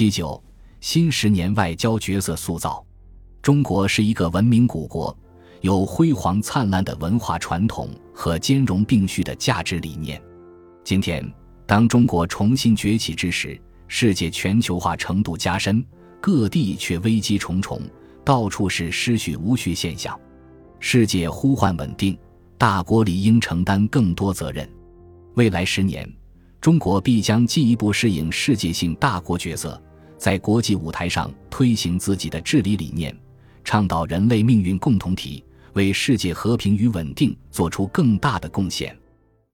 七九新十年外交角色塑造，中国是一个文明古国，有辉煌灿烂的文化传统和兼容并蓄的价值理念。今天，当中国重新崛起之时，世界全球化程度加深，各地却危机重重，到处是失序无序现象。世界呼唤稳定，大国理应承担更多责任。未来十年，中国必将进一步适应世界性大国角色，在国际舞台上推行自己的治理理念，倡导人类命运共同体，为世界和平与稳定做出更大的贡献。